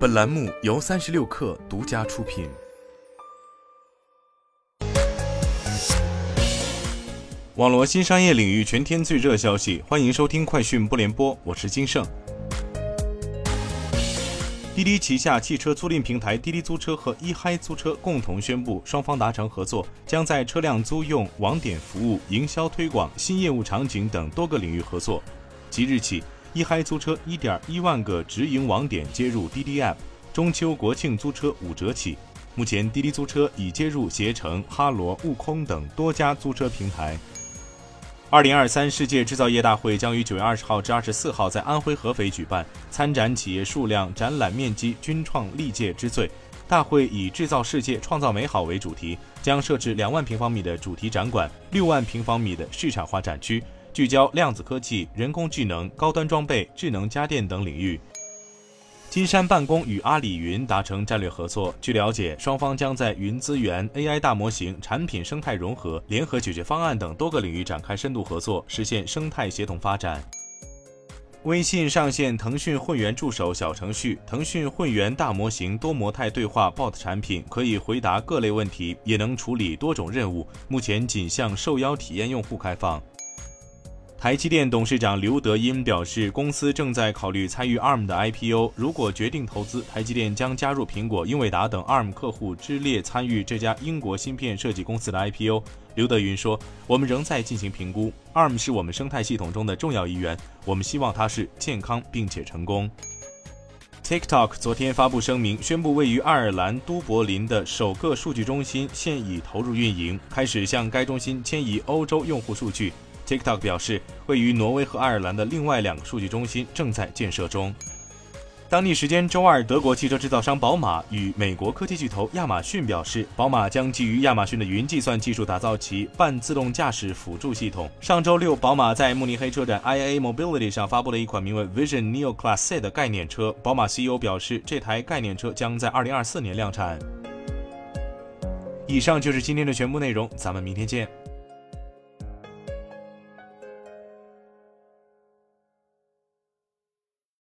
本栏目由三十六氪独家出品。网络新商业领域全天最热消息，欢迎收听快讯不联播，我是金盛。滴滴旗下汽车租赁平台滴滴租车和一嗨租车共同宣布，双方达成合作，将在车辆租用、网点服务、营销推广、新业务场景等多个领域合作。即日起。一嗨租车一点一万个直营网点接入滴滴 App，中秋国庆租车五折起。目前滴滴租车已接入携程、哈罗、悟空等多家租车平台。二零二三世界制造业大会将于九月二十号至二十四号在安徽合肥举办，参展企业数量、展览面积均创历届之最。大会以“制造世界，创造美好”为主题，将设置两万平方米的主题展馆，六万平方米的市场化展区。聚焦量子科技、人工智能、高端装备、智能家电等领域。金山办公与阿里云达成战略合作。据了解，双方将在云资源、AI 大模型、产品生态融合、联合解决方案等多个领域展开深度合作，实现生态协同发展。微信上线腾讯会员助手小程序，腾讯会员大模型多模态对话 Bot 产品，可以回答各类问题，也能处理多种任务。目前仅向受邀体验用户开放。台积电董事长刘德音表示，公司正在考虑参与 ARM 的 IPO。如果决定投资，台积电将加入苹果、英伟达等 ARM 客户之列，参与这家英国芯片设计公司的 IPO。刘德云说：“我们仍在进行评估，ARM 是我们生态系统中的重要一员，我们希望它是健康并且成功。” TikTok 昨天发布声明，宣布位于爱尔兰都柏林的首个数据中心现已投入运营，开始向该中心迁移欧洲用户数据。TikTok 表示，位于挪威和爱尔兰的另外两个数据中心正在建设中。当地时间周二，德国汽车制造商宝马与美国科技巨头亚马逊表示，宝马将基于亚马逊的云计算技术打造其半自动驾驶辅助系统。上周六，宝马在慕尼黑车展 IAA Mobility 上发布了一款名为 Vision Neo Class C 的概念车。宝马 CEO 表示，这台概念车将在2024年量产。以上就是今天的全部内容，咱们明天见。